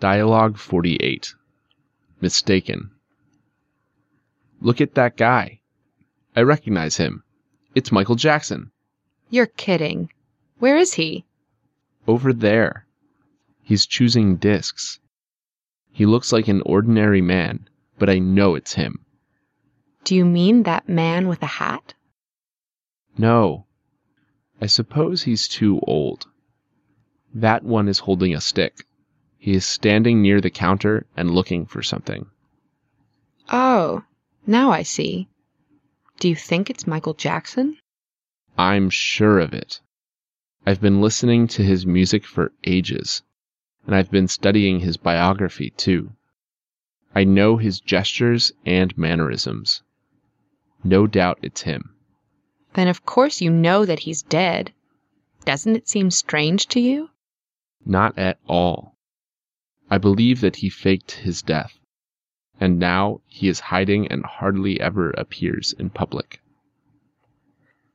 Dialogue 48 Mistaken. Look at that guy. I recognize him. It's Michael Jackson. You're kidding. Where is he? Over there. He's choosing discs. He looks like an ordinary man, but I know it's him. Do you mean that man with a hat? No. I suppose he's too old. That one is holding a stick. He is standing near the counter and looking for something. Oh, now I see. Do you think it's Michael Jackson? I'm sure of it. I've been listening to his music for ages, and I've been studying his biography too. I know his gestures and mannerisms. No doubt it's him. Then of course you know that he's dead. Doesn't it seem strange to you? Not at all. I believe that he faked his death, and now he is hiding and hardly ever appears in public.